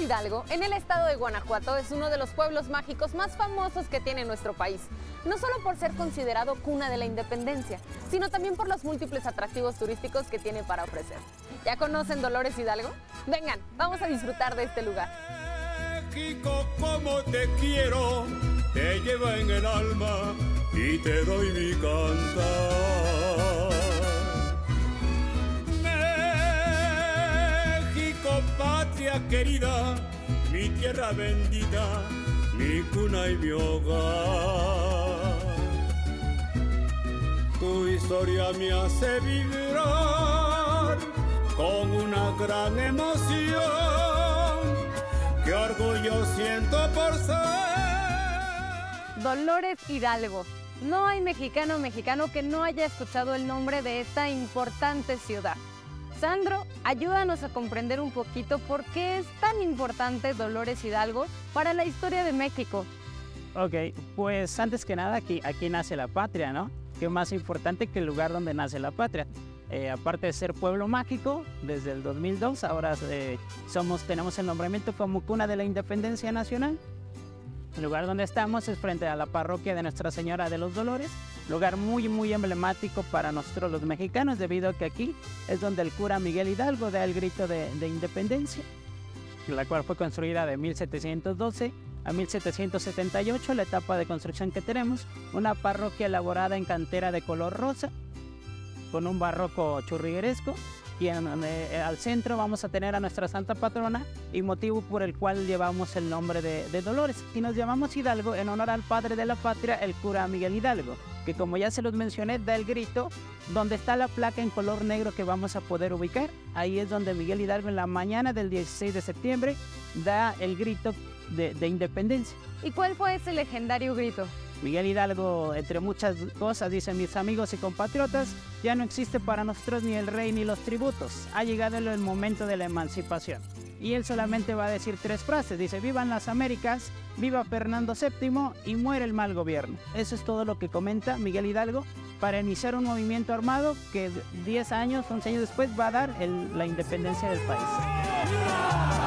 Hidalgo, en el estado de Guanajuato, es uno de los pueblos mágicos más famosos que tiene nuestro país. No solo por ser considerado cuna de la independencia, sino también por los múltiples atractivos turísticos que tiene para ofrecer. ¿Ya conocen Dolores Hidalgo? Vengan, vamos a disfrutar de este lugar. México, como te quiero, te lleva en el alma y te doy mi cantar. Patria querida, mi tierra bendita, mi cuna y mi hogar. Tu historia me hace vibrar con una gran emoción. Qué orgullo siento por ser. Dolores Hidalgo. No hay mexicano mexicano que no haya escuchado el nombre de esta importante ciudad. Sandro, ayúdanos a comprender un poquito por qué es tan importante Dolores Hidalgo para la historia de México. Ok, pues antes que nada aquí, nace la patria, ¿no? ¿Qué más importante que el lugar donde nace la patria? Eh, aparte de ser pueblo mágico, desde el 2002 ahora eh, somos, tenemos el nombramiento como cuna de la independencia nacional. El lugar donde estamos es frente a la parroquia de Nuestra Señora de los Dolores, lugar muy muy emblemático para nosotros los mexicanos debido a que aquí es donde el cura Miguel Hidalgo da el grito de, independencia, la cual fue construida de 1712 a 1778, la etapa de construcción que tenemos, una parroquia elaborada en cantera de color rosa, con un barroco churrigueresco, y eh, al centro vamos a tener a nuestra santa patrona y motivo por el cual llevamos el nombre de, Dolores. Y nos llamamos Hidalgo en honor al padre de la patria, el cura Miguel Hidalgo que como ya se los mencioné, da el grito donde está la placa en color negro que vamos a poder ubicar. Ahí es donde Miguel Hidalgo en la mañana del 16 de septiembre da el grito de independencia. ¿Y cuál fue ese legendario grito? Miguel Hidalgo, entre muchas cosas, dicen mis amigos y compatriotas, ya no existe para nosotros ni el rey ni los tributos. Ha llegado el momento de la emancipación y él solamente va a decir tres frases. Dice, vivan las Américas, viva Fernando VII y muere el mal gobierno. Eso es todo lo que comenta Miguel Hidalgo para iniciar un movimiento armado que 10 años, 11 años después va a dar la independencia del país.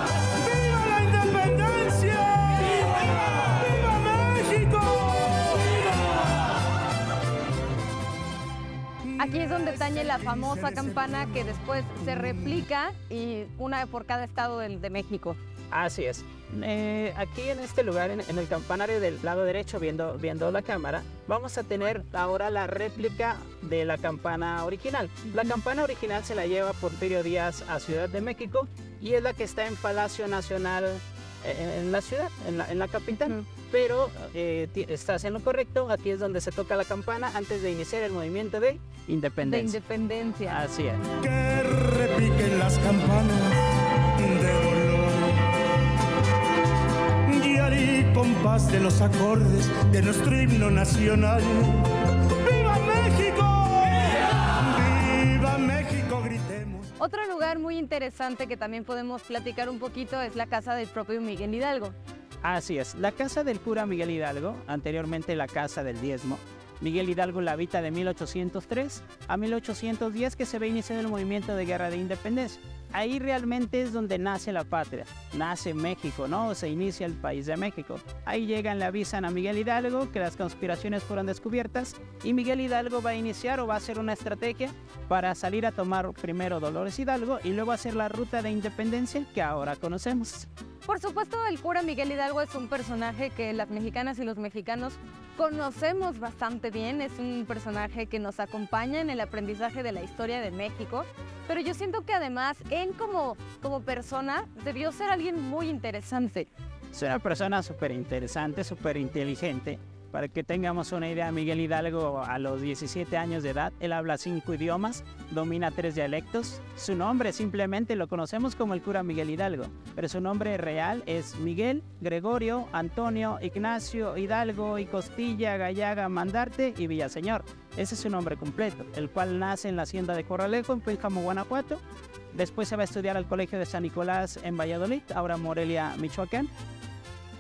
Aquí es donde tañe la famosa campana que después se replica y una por cada estado de, México. Así es. Eh, aquí en este lugar, en, el campanario del lado derecho, viendo, viendo la cámara, vamos a tener ahora la réplica de la campana original. La campana original se la lleva Porfirio Díaz a Ciudad de México y es la que está en Palacio Nacional en, la ciudad, en la, en la capital pero eh, estás en lo correcto. Aquí es donde se toca la campana antes de iniciar el movimiento de independencia. De independencia. Así es. Que repiquen las campanas de dolor y al compás de los acordes de nuestro himno nacional. Muy interesante que también podemos platicar un poquito es la casa del propio Miguel Hidalgo. Así es, la casa del cura Miguel Hidalgo, anteriormente la casa del diezmo. Miguel Hidalgo la habita de 1803 a 1810 que se ve iniciado el movimiento de guerra de independencia. Ahí realmente es donde nace la patria, nace México, ¿no? Se inicia el país de México. Ahí llegan, le avisan a Miguel Hidalgo que las conspiraciones fueron descubiertas y Miguel Hidalgo va a iniciar o va a hacer una estrategia para salir a tomar primero Dolores Hidalgo y luego hacer la ruta de independencia que ahora conocemos. Por supuesto, el cura Miguel Hidalgo es un personaje que las mexicanas y los mexicanos conocemos bastante bien. Es un personaje que nos acompaña en el aprendizaje de la historia de México. Pero yo siento que además, él como, como persona debió ser alguien muy interesante. Es una persona súper interesante, súper inteligente para que tengamos una idea, Miguel Hidalgo a los 17 años de edad, él habla cinco idiomas, domina tres dialectos. Su nombre simplemente lo conocemos como el cura Miguel Hidalgo, pero su nombre real es Miguel Gregorio Antonio Ignacio Hidalgo y Costilla Gallaga Mandarte y Villaseñor. Ese es su nombre completo, el cual nace en la hacienda de Corralejo, en Pénjamo, Guanajuato. Después se va a estudiar al Colegio de San Nicolás en Valladolid, ahora Morelia, Michoacán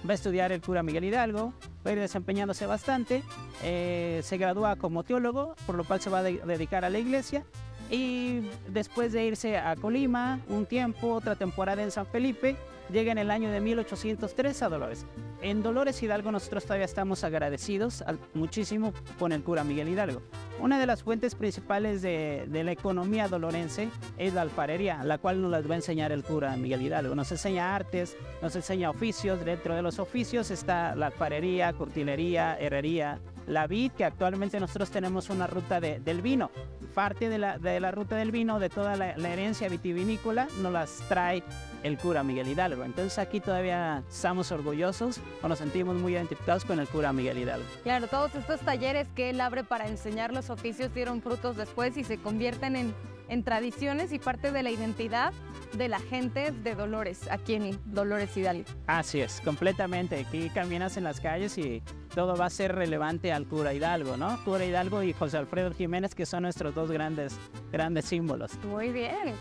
va a estudiar el cura Miguel Hidalgo, va a ir desempeñándose bastante, eh, se gradúa como teólogo, por lo cual se va a dedicar a la iglesia. Y después de irse a Colima un tiempo, otra temporada en San Felipe, llega en el año de 1803 a Dolores. En Dolores Hidalgo nosotros todavía estamos agradecidos muchísimo con el cura Miguel Hidalgo. Una de las fuentes principales de, de, la economía dolorense es la alfarería, la cual nos las va a enseñar el cura Miguel Hidalgo. Nos enseña artes, nos enseña oficios. Dentro de los oficios está la alfarería, cortilería, herrería, la vid, que actualmente nosotros tenemos una ruta de, del vino. Parte de la, de la, ruta del vino, de toda la, la, herencia vitivinícola, nos las trae el cura Miguel Hidalgo. Entonces aquí todavía estamos orgullosos o nos sentimos muy identificados con el cura Miguel Hidalgo. Claro, todos estos talleres que él abre para enseñar los oficios dieron frutos después y se convierten en, en tradiciones y parte de la identidad de la gente de Dolores, aquí en Dolores Hidalgo. Así es, completamente. Aquí caminas en las calles y todo va a ser relevante al cura Hidalgo, ¿no? Cura Hidalgo y José Alfredo Jiménez, que son nuestros dos grandes, grandes símbolos. Muy bien.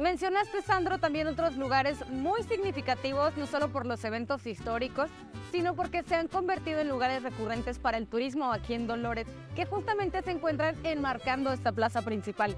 Mencionaste, Sandro, también otros lugares muy significativos, no solo por los eventos históricos, sino porque se han convertido en lugares recurrentes para el turismo aquí en Dolores, que justamente se encuentran enmarcando esta plaza principal.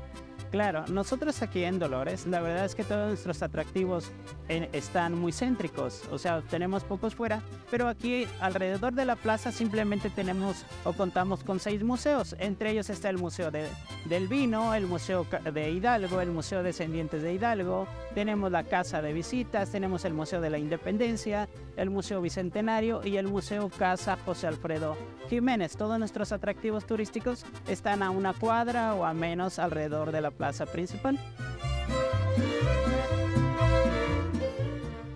Claro, nosotros aquí en Dolores, la verdad es que todos nuestros atractivos en, están muy céntricos, o sea, tenemos pocos fuera, pero aquí alrededor de la plaza simplemente tenemos o contamos con seis museos. Entre ellos está el Museo de, del Vino, el Museo de Hidalgo, el Museo Descendientes de Hidalgo, tenemos la Casa de Visitas, tenemos el Museo de la Independencia, el Museo Bicentenario y el Museo Casa José Alfredo Jiménez. Todos nuestros atractivos turísticos están a una cuadra o a menos alrededor de la plaza principal.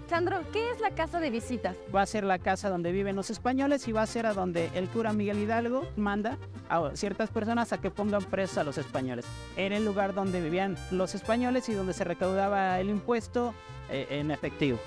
Sandro, ¿qué es la casa de visitas? Va a ser la casa donde viven los españoles y va a ser a donde el cura Miguel Hidalgo manda a ciertas personas a que pongan presos a los españoles. Era el lugar donde vivían los españoles y donde se recaudaba el impuesto eh, en efectivo.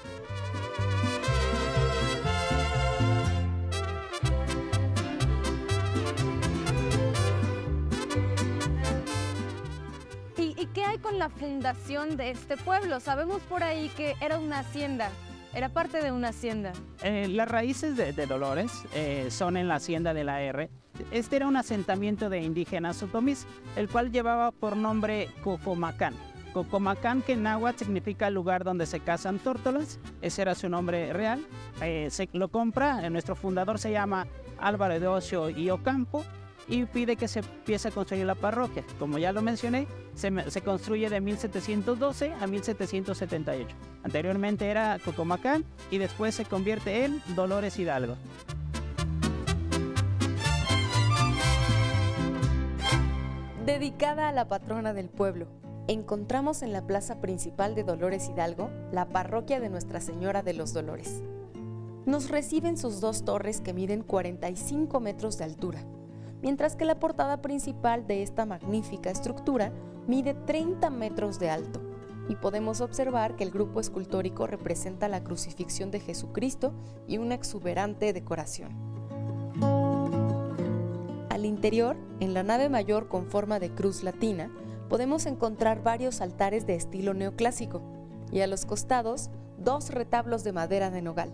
Con la fundación de este pueblo? Sabemos por ahí que era una hacienda. Era parte de una hacienda. Eh, las raíces de, de Dolores eh, son en la hacienda de la R. Este era un asentamiento de indígenas sotomís, el cual llevaba por nombre Cocomacán. Cocomacán, que en náhuatl significa lugar donde se cazan tórtolas. Ese era su nombre real. Eh, se lo compra, eh, nuestro fundador se llama Álvaro de Ocio y Ocampo y pide que se empiece a construir la parroquia. Como ya lo mencioné, se, construye de 1712 a 1778. Anteriormente era Cocomacán y después se convierte en Dolores Hidalgo. Dedicada a la patrona del pueblo, encontramos en la plaza principal de Dolores Hidalgo la parroquia de Nuestra Señora de los Dolores. Nos reciben sus dos torres que miden 45 metros de altura, mientras que la portada principal de esta magnífica estructura mide 30 metros de alto y podemos observar que el grupo escultórico representa la crucifixión de Jesucristo y una exuberante decoración. Al interior, en la nave mayor con forma de cruz latina, podemos encontrar varios altares de estilo neoclásico y a los costados dos retablos de madera de nogal,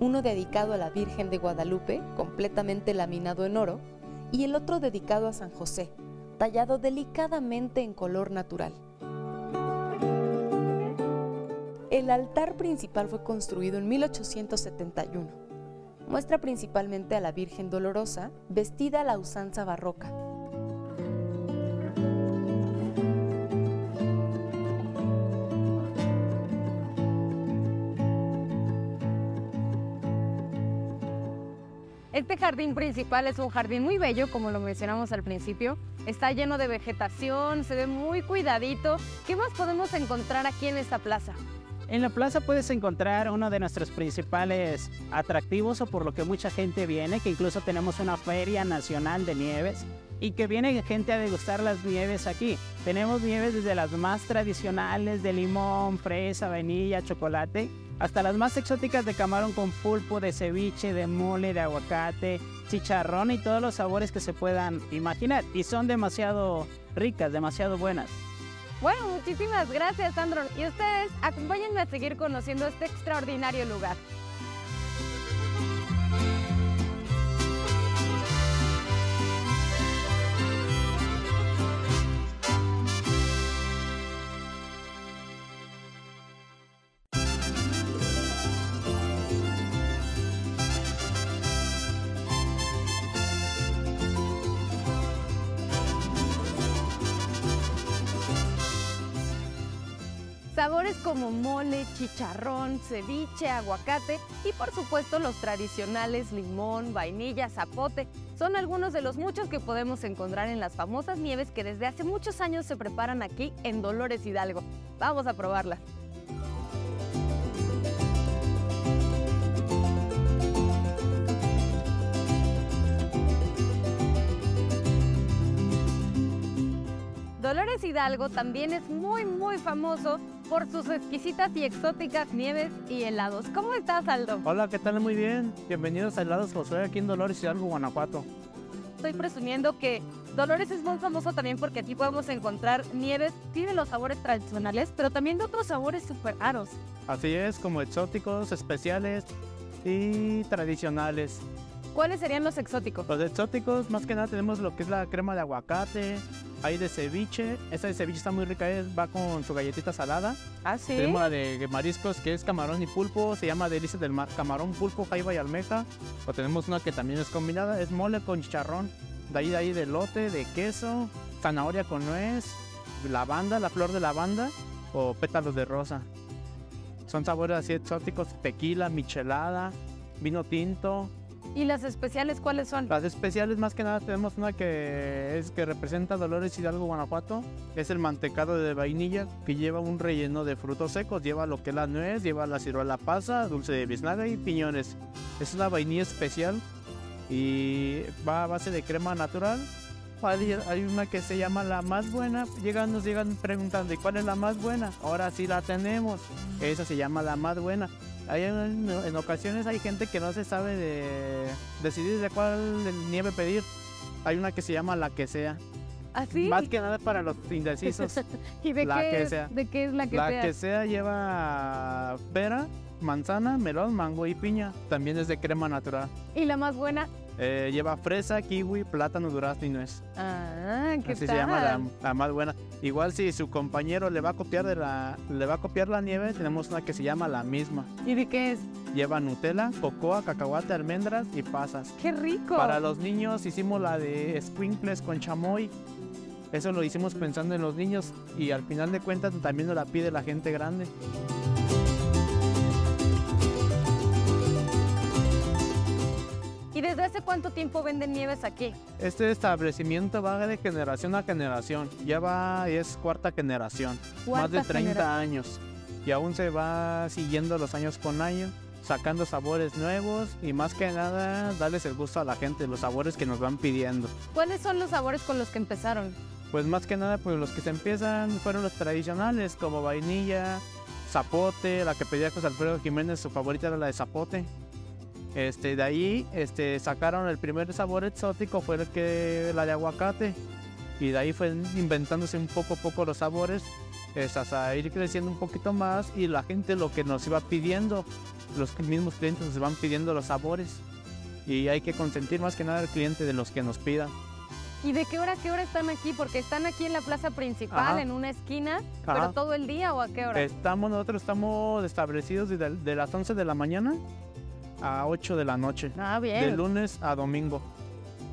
uno dedicado a la Virgen de Guadalupe, completamente laminado en oro, y el otro dedicado a San José, tallado delicadamente en color natural. El altar principal fue construido en 1871. Muestra principalmente a la Virgen Dolorosa, vestida a la usanza barroca. Este jardín principal es un jardín muy bello, como lo mencionamos al principio. Está lleno de vegetación, se ve muy cuidadito. ¿Qué más podemos encontrar aquí en esta plaza? En la plaza puedes encontrar uno de nuestros principales atractivos o por lo que mucha gente viene, que incluso tenemos una feria nacional de nieves y que viene gente a degustar las nieves aquí. Tenemos nieves desde las más tradicionales de limón, fresa, vainilla, chocolate, hasta las más exóticas de camarón con pulpo, de ceviche, de mole, de aguacate, chicharrón y todos los sabores que se puedan imaginar. Y son demasiado ricas, demasiado buenas. Bueno, muchísimas gracias, Sandro. Y ustedes, acompáñenme a seguir conociendo este extraordinario lugar. Sabores como mole, chicharrón, ceviche, aguacate y por supuesto los tradicionales limón, vainilla, zapote. Son algunos de los muchos que podemos encontrar en las famosas nieves que desde hace muchos años se preparan aquí en Dolores Hidalgo. Vamos a probarla. Dolores Hidalgo también es muy muy famoso por sus exquisitas y exóticas nieves y helados. ¿Cómo estás, Aldo? Hola, ¿qué tal? Muy bien. Bienvenidos a Helados Josué aquí en Dolores Hidalgo, Guanajuato. Estoy presumiendo que Dolores es muy famoso también porque aquí podemos encontrar nieves, tiene los sabores tradicionales, pero también de otros sabores súper raros. Así es, como exóticos, especiales y tradicionales. ¿Cuáles serían los exóticos? Los exóticos, más que nada, tenemos lo que es la crema de aguacate, hay de ceviche. Esta de ceviche está muy rica, es- va con su galletita salada. Ah, sí. Tenemos la de mariscos, que es camarón y pulpo, se llama Delicias del Mar. Camarón, pulpo, jaiba y almeja. O tenemos una que también es combinada, es mole con chicharrón. De ahí, de ahí, de lote, de queso, zanahoria con nuez, lavanda, la flor de lavanda o pétalos de rosa. Son sabores así exóticos, tequila, michelada, vino tinto. ¿Y las especiales cuáles son? Las especiales más que nada tenemos una que es que representa Dolores Hidalgo, Guanajuato. Es el mantecado de vainilla que lleva un relleno de frutos secos. Lleva lo que es la nuez, lleva la ciruela pasa, dulce de biznaga y piñones. Es una vainilla especial y va a base de crema natural. Hay, una que se llama la más buena. Llegan, nos llegan preguntando, ¿y cuál es la más buena? Ahora sí la tenemos. Esa se llama la más buena. Hay en, en ocasiones hay gente que no se sabe de decidir de cuál nieve pedir. Hay una que se llama la que sea. ¿Así? Más que nada para los indecisos. ¿Y de la qué, que sea. de qué es la que la sea? que sea lleva pera, manzana, melón, mango y piña. También es de crema natural. ¿Y la más buena? Eh, lleva fresa, kiwi, plátano, durazno y nuez. Ah, ¿qué Así tal? se llama la, la más buena. Igual si su compañero le va a copiar de la, le va a copiar la nieve, tenemos una que se llama la misma. ¿Y de qué es? Lleva Nutella, cocoa, cacahuate, almendras y pasas. ¡Qué rico! Para los niños hicimos la de squinkles con chamoy. Eso lo hicimos pensando en los niños y al final de cuentas también nos la pide la gente grande. Desde hace cuánto tiempo venden nieves aquí? Este establecimiento va de generación a generación. Ya va, es cuarta generación. Más de Cuarta 30 generación. años. Y aún se va siguiendo los años con año, sacando sabores nuevos y más que nada darles el gusto a la gente, los sabores que nos van pidiendo. ¿Cuáles son los sabores con los que empezaron? Pues más que nada, pues los que se empiezan fueron los tradicionales, como vainilla, zapote, la que pedía José Alfredo Jiménez, su favorita era la de zapote. Este, de ahí este, sacaron el primer sabor exótico, fue el que, la de aguacate. Y de ahí fue inventándose un poco a poco los sabores, es hasta ir creciendo un poquito más y la gente lo que nos iba pidiendo, los mismos clientes nos van pidiendo los sabores. Y hay que consentir más que nada al cliente de los que nos pidan. ¿Y de qué hora a qué hora están aquí? Porque están aquí en la plaza principal, Ajá. en una esquina, Ajá. pero todo el día o a qué hora? Estamos, nosotros estamos establecidos desde de las 11 de la mañana a 8 de la noche. Ah, De bien. lunes a domingo.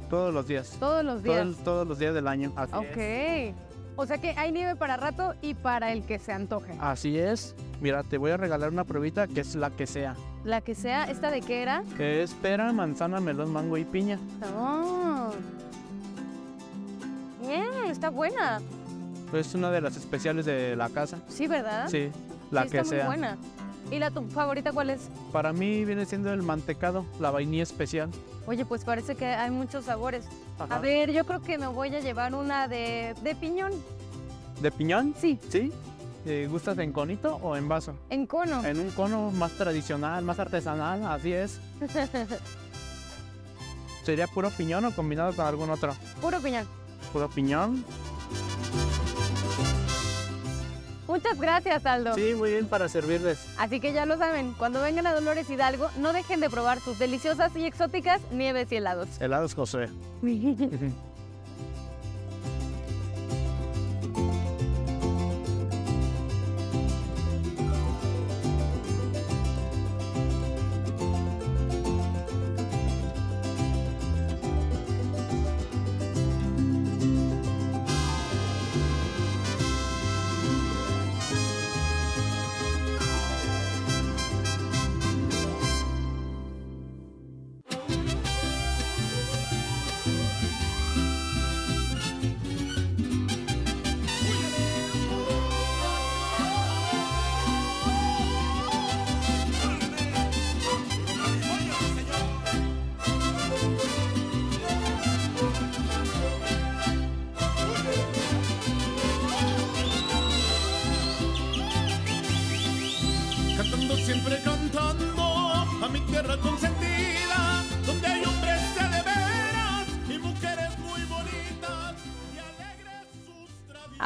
Todos los días. Todos los días. todos los días del año. Así ok. es. O sea que hay nieve para rato y para el que se antoje. Así es. Mira, te voy a regalar una pruebita que es la que sea. La que sea, ¿esta de qué era? Que es pera, manzana, melón, mango y piña. Oh. Bien, está buena. Es una de las especiales de la casa. Sí, ¿verdad? Sí, la Sí, que está sea. muy buena. ¿Y la tu favorita cuál es? Para mí viene siendo el mantecado, la vainilla especial. Oye, pues parece que hay muchos sabores. Ajá. A ver, yo creo que me voy a llevar una de, de piñón. ¿De piñón? Sí, ¿Sí? ¿Te gustas en conito o en vaso? en cono. En un cono más tradicional, más artesanal, así es. ¿Sería puro piñón o combinado con algún otro? Puro piñón. Puro piñón. Muchas gracias, Aldo. Sí, muy bien para servirles. Así que ya lo saben, cuando vengan a Dolores Hidalgo, no dejen de probar sus deliciosas y exóticas nieves y helados. Helados José.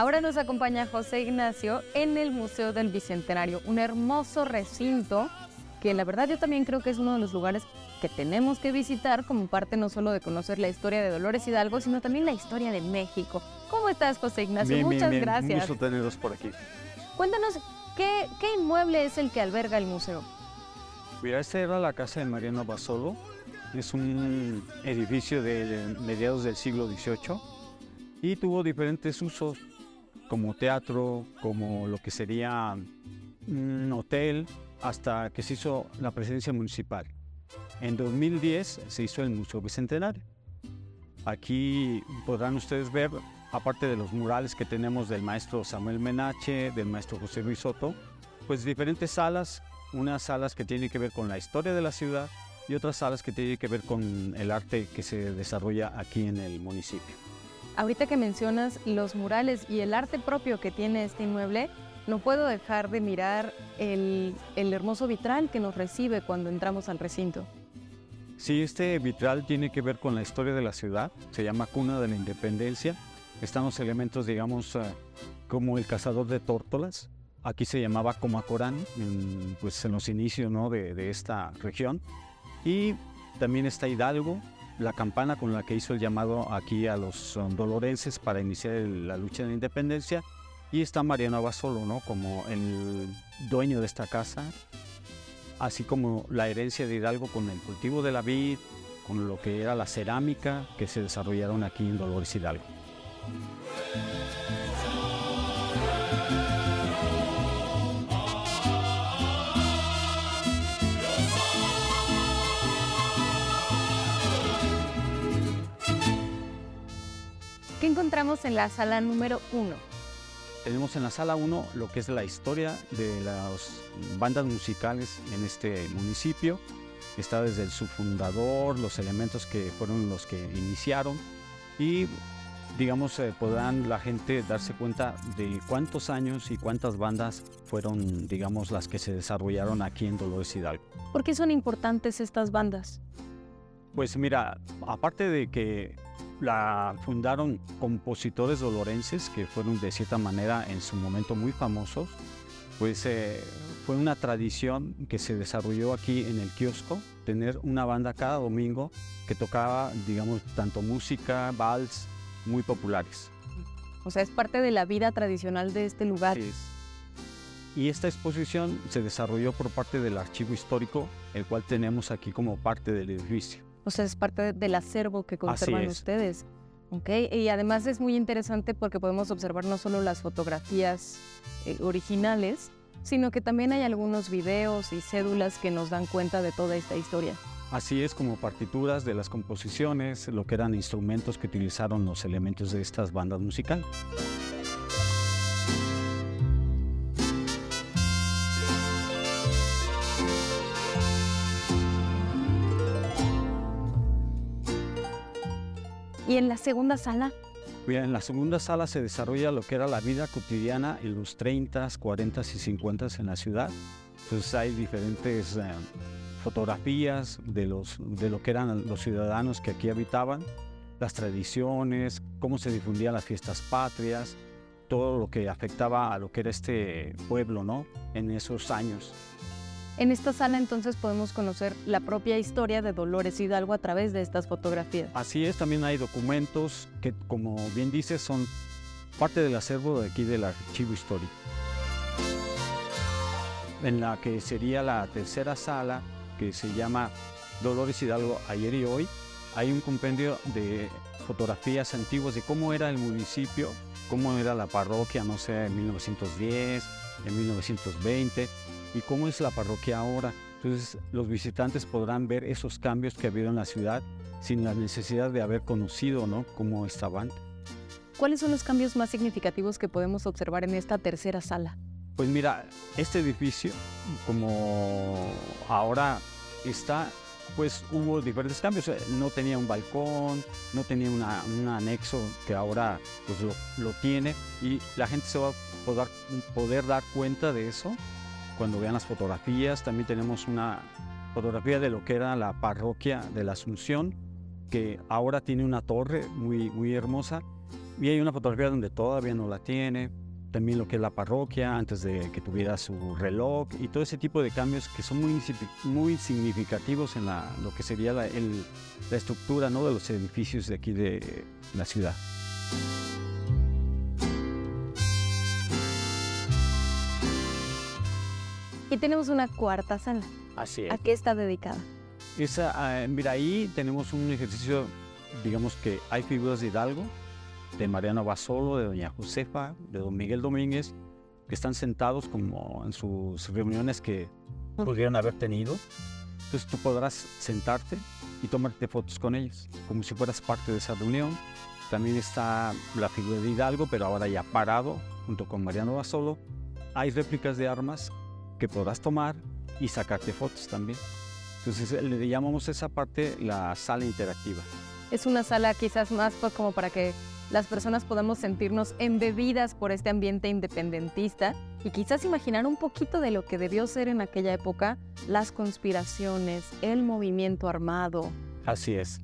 Ahora nos acompaña José Ignacio en el Museo del Bicentenario, un hermoso recinto que la verdad yo también creo que es uno de los lugares que tenemos que visitar como parte no solo de conocer la historia de Dolores Hidalgo, sino también la historia de México. ¿Cómo estás, José Ignacio? Bien, Muchas bien. gracias. Un gusto tenerlos por aquí. Cuéntanos, ¿qué, ¿qué inmueble es el que alberga el museo? Mira, esta era la casa de Mariano Basolo. Es un edificio de mediados del siglo XVIII y tuvo diferentes usos como teatro, como lo que sería un hotel, hasta que se hizo la presidencia municipal. En 2010 se hizo el Museo Bicentenario. Aquí podrán ustedes ver, aparte de los murales que tenemos del maestro Samuel Menache, del maestro José Luis Soto, pues diferentes salas, unas salas que tienen que ver con la historia de la ciudad y otras salas que tienen que ver con el arte que se desarrolla aquí en el municipio. Ahorita que mencionas los murales y el arte propio que tiene este inmueble, no puedo dejar de mirar el, hermoso vitral que nos recibe cuando entramos al recinto. Sí, este vitral tiene que ver con la historia de la ciudad, se llama Cuna de la Independencia. Están los elementos, digamos, eh, como el cazador de tórtolas. Aquí se llamaba Comacorán, en, pues en los inicios de, de esta región. Y también está Hidalgo, la campana con la que hizo el llamado aquí a los dolorenses para iniciar la lucha de la independencia. Y está Mariano Abasolo, ¿no? Como el dueño de esta casa, así como la herencia de Hidalgo con el cultivo de la vid, con lo que era la cerámica que se desarrollaron aquí en Dolores Hidalgo. ¿Qué encontramos en la sala número uno? Tenemos en la sala 1 lo que es la historia de las bandas musicales en este municipio. Está desde su fundador, los elementos que fueron los que iniciaron y digamos eh, podrán la gente darse cuenta de cuántos años y cuántas bandas fueron digamos las que se desarrollaron aquí en Dolores Hidalgo. ¿Por qué son importantes estas bandas? Pues mira, aparte de que la fundaron compositores dolorenses que fueron de cierta manera en su momento muy famosos, pues eh, fue una tradición que se desarrolló aquí en el kiosco, tener una banda cada domingo que tocaba, digamos, tanto música, vals, muy populares. O sea, es parte de la vida tradicional de este lugar. Es. Y esta exposición se desarrolló por parte del archivo histórico, el cual tenemos aquí como parte del edificio. O sea, es parte de- del acervo que conservan es. ustedes. Ok, y además es muy interesante porque podemos observar no solo las fotografías eh, originales, sino que también hay algunos videos y cédulas que nos dan cuenta de toda esta historia. Así es como partituras de las composiciones, lo que eran instrumentos que utilizaron los elementos de estas bandas musicales. Y en la segunda sala, Bien, en la segunda sala se desarrolla lo que era la vida cotidiana en los 30, 40 y 50 en la ciudad. Entonces hay diferentes eh, fotografías de, los, de lo que eran los ciudadanos que aquí habitaban, las tradiciones, cómo se difundían las fiestas patrias, todo lo que afectaba a lo que era este pueblo, ¿no? En esos años. En esta sala entonces podemos conocer la propia historia de Dolores Hidalgo a través de estas fotografías. Así es, también hay documentos que, como bien dices, son parte del acervo de aquí del archivo histórico. En la que sería la tercera sala, que se llama Dolores Hidalgo ayer y hoy, hay un compendio de fotografías antiguas de cómo era el municipio, cómo era la parroquia, no sé, en 1910, en 1920, y cómo es la parroquia ahora. Entonces los visitantes podrán ver esos cambios que ha habido en la ciudad sin la necesidad de haber conocido ¿no? cómo estaban. ¿Cuáles son los cambios más significativos que podemos observar en esta tercera sala? Pues mira, este edificio, como ahora está, pues hubo diferentes cambios. No tenía un balcón, no tenía una- un anexo que ahora pues, lo, lo tiene y la gente se va a poder, poder dar cuenta de eso cuando vean las fotografías. También tenemos una fotografía de lo que era la parroquia de la Asunción, que ahora tiene una torre muy, muy hermosa. Y hay una fotografía donde todavía no la tiene. También lo que es la parroquia antes de que tuviera su reloj y todo ese tipo de cambios que son muy, muy significativos en la, lo que sería la, la estructura ¿no? de los edificios de aquí de la ciudad. Tenemos una cuarta sala. Así ¿A qué está dedicada? Esa, ah, mira, ahí tenemos un ejercicio, digamos que hay figuras de Hidalgo, de Mariano Basolo, de Doña Josefa, de Don Miguel Domínguez, que están sentados como en sus reuniones que pudieran haber tenido. Entonces tú podrás sentarte y tomarte fotos con ellos, como si fueras parte de esa reunión. También está la figura de Hidalgo, pero ahora ya parado, junto con Mariano Basolo. Hay réplicas de armas que podrás tomar y sacarte fotos también. Entonces le llamamos esa parte la sala interactiva. Es una sala quizás más como para que las personas podamos sentirnos embebidas por este ambiente independentista y quizás imaginar un poquito de lo que debió ser en aquella época las conspiraciones, el movimiento armado. Así es.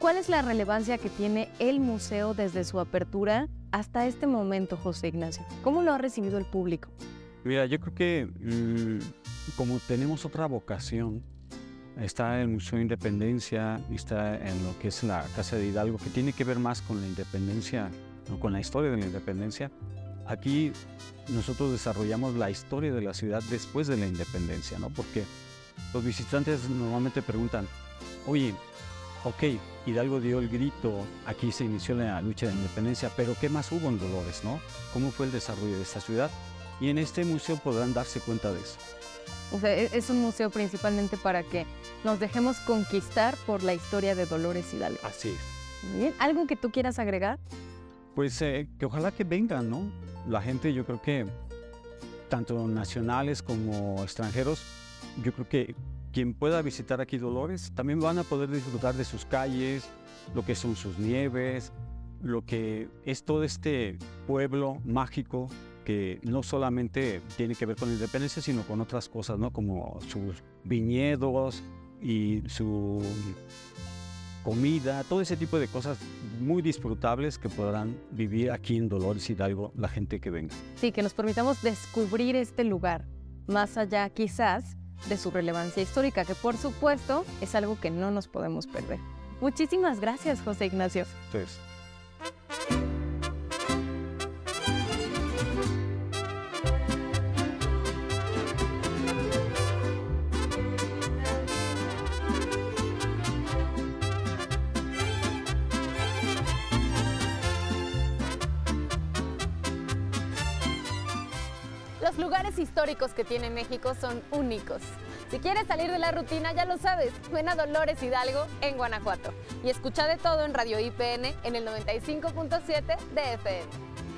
¿Cuál es la relevancia que tiene el museo desde su apertura hasta este momento, José Ignacio? ¿Cómo lo ha recibido el público? Mira, yo creo que mm, como tenemos otra vocación, está el Museo de Independencia, está en lo que es la Casa de Hidalgo, que tiene que ver más con la independencia, con la historia de la independencia. Aquí nosotros desarrollamos la historia de la ciudad después de la independencia, ¿no? Porque los visitantes normalmente preguntan, oye, ok, Hidalgo dio el grito, aquí se inició la lucha de la independencia, pero ¿qué más hubo en Dolores, no? ¿Cómo fue el desarrollo de esta ciudad? Y en este museo podrán darse cuenta de eso. O sea, e-, es un museo principalmente para que nos dejemos conquistar por la historia de Dolores Hidalgo. Así es. Bien, ¿algo que tú quieras agregar? Pues eh, que ojalá que vengan, ¿no? La gente, yo creo que tanto nacionales como extranjeros, yo creo que quien pueda visitar aquí Dolores también van a poder disfrutar de sus calles, lo que son sus nieves, lo que es todo este pueblo mágico que no solamente tiene que ver con la independencia, sino con otras cosas, ¿no? Como sus viñedos y su comida, todo ese tipo de cosas muy disfrutables que podrán vivir aquí en Dolores Hidalgo la gente que venga. Sí, que nos permitamos descubrir este lugar, más allá quizás de su relevancia histórica, que por supuesto es algo que no nos podemos perder. Muchísimas gracias, José Ignacio. Entonces, históricos que tiene México son únicos. Si quieres salir de la rutina, ya lo sabes, ven a Dolores Hidalgo en Guanajuato y escucha de todo en Radio IPN en el 95.7 de FM.